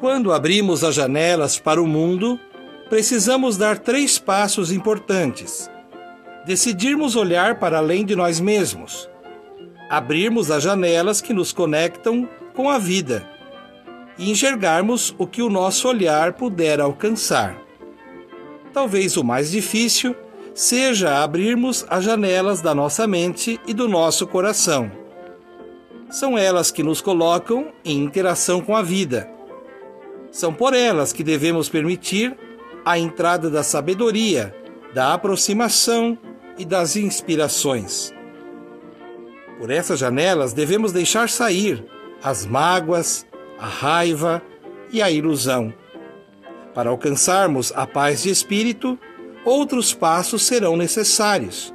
Quando abrimos as janelas para o mundo, precisamos dar três passos importantes. Decidirmos olhar para além de nós mesmos. Abrirmos as janelas que nos conectam com a vida e enxergarmos o que o nosso olhar puder alcançar. Talvez o mais difícil seja abrirmos as janelas da nossa mente e do nosso coração. São elas que nos colocam em interação com a vida. São por elas que devemos permitir a entrada da sabedoria, da aproximação e das inspirações. Por essas janelas devemos deixar sair as mágoas, a raiva e a ilusão. Para alcançarmos a paz de espírito, outros passos serão necessários.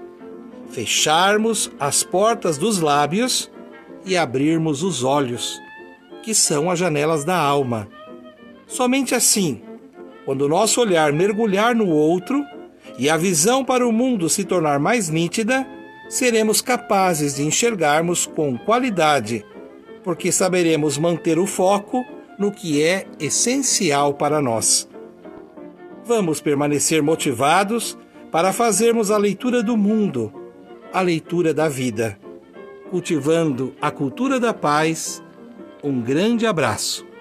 Fecharmos as portas dos lábios e abrirmos os olhos, que são as janelas da alma. Somente assim, quando o nosso olhar mergulhar no outro e a visão para o mundo se tornar mais nítida, seremos capazes de enxergarmos com qualidade porque saberemos manter o foco no que é essencial para nós. Vamos permanecer motivados para fazermos a leitura do mundo, a leitura da vida, cultivando a cultura da paz. Um grande abraço.